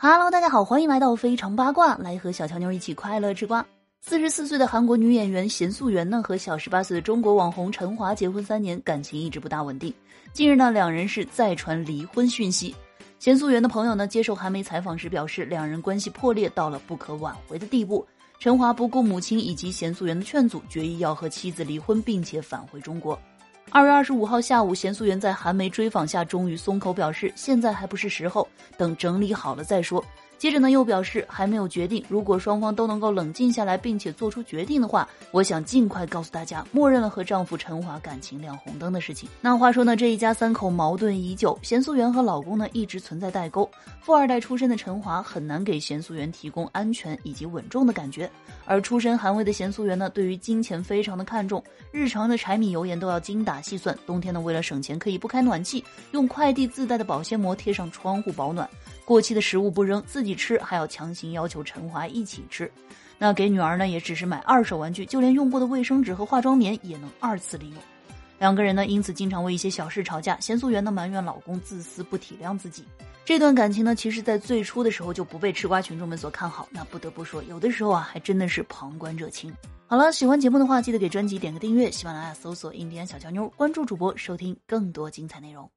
Hello，大家好，欢迎来到非常八卦，来和小乔妞一起快乐吃瓜。四十四岁的韩国女演员贤素媛呢，和小十八岁的中国网红陈华结婚三年，感情一直不大稳定。近日呢，两人是再传离婚讯息。贤素媛的朋友呢，接受韩媒采访时表示，两人关系破裂到了不可挽回的地步。陈华不顾母亲以及贤素媛的劝阻，决意要和妻子离婚，并且返回中国。二月二十五号下午，贤素媛在韩媒追访下，终于松口表示，现在还不是时候，等整理好了再说。接着呢，又表示还没有决定。如果双方都能够冷静下来，并且做出决定的话，我想尽快告诉大家，默认了和丈夫陈华感情亮红灯的事情。那话说呢，这一家三口矛盾已久，贤素媛和老公呢一直存在代沟。富二代出身的陈华很难给贤素媛提供安全以及稳重的感觉，而出身寒微的贤素媛呢，对于金钱非常的看重，日常的柴米油盐都要精打细算。冬天呢，为了省钱，可以不开暖气，用快递自带的保鲜膜贴上窗户保暖。过期的食物不扔，自己吃还要强行要求陈华一起吃。那给女儿呢，也只是买二手玩具，就连用过的卫生纸和化妆棉也能二次利用。两个人呢，因此经常为一些小事吵架。贤素媛呢埋怨老公自私不体谅自己。这段感情呢，其实在最初的时候就不被吃瓜群众们所看好。那不得不说，有的时候啊，还真的是旁观者清。好了，喜欢节目的话，记得给专辑点个订阅。喜马拉雅搜索“印第安小乔妞”，关注主播，收听更多精彩内容。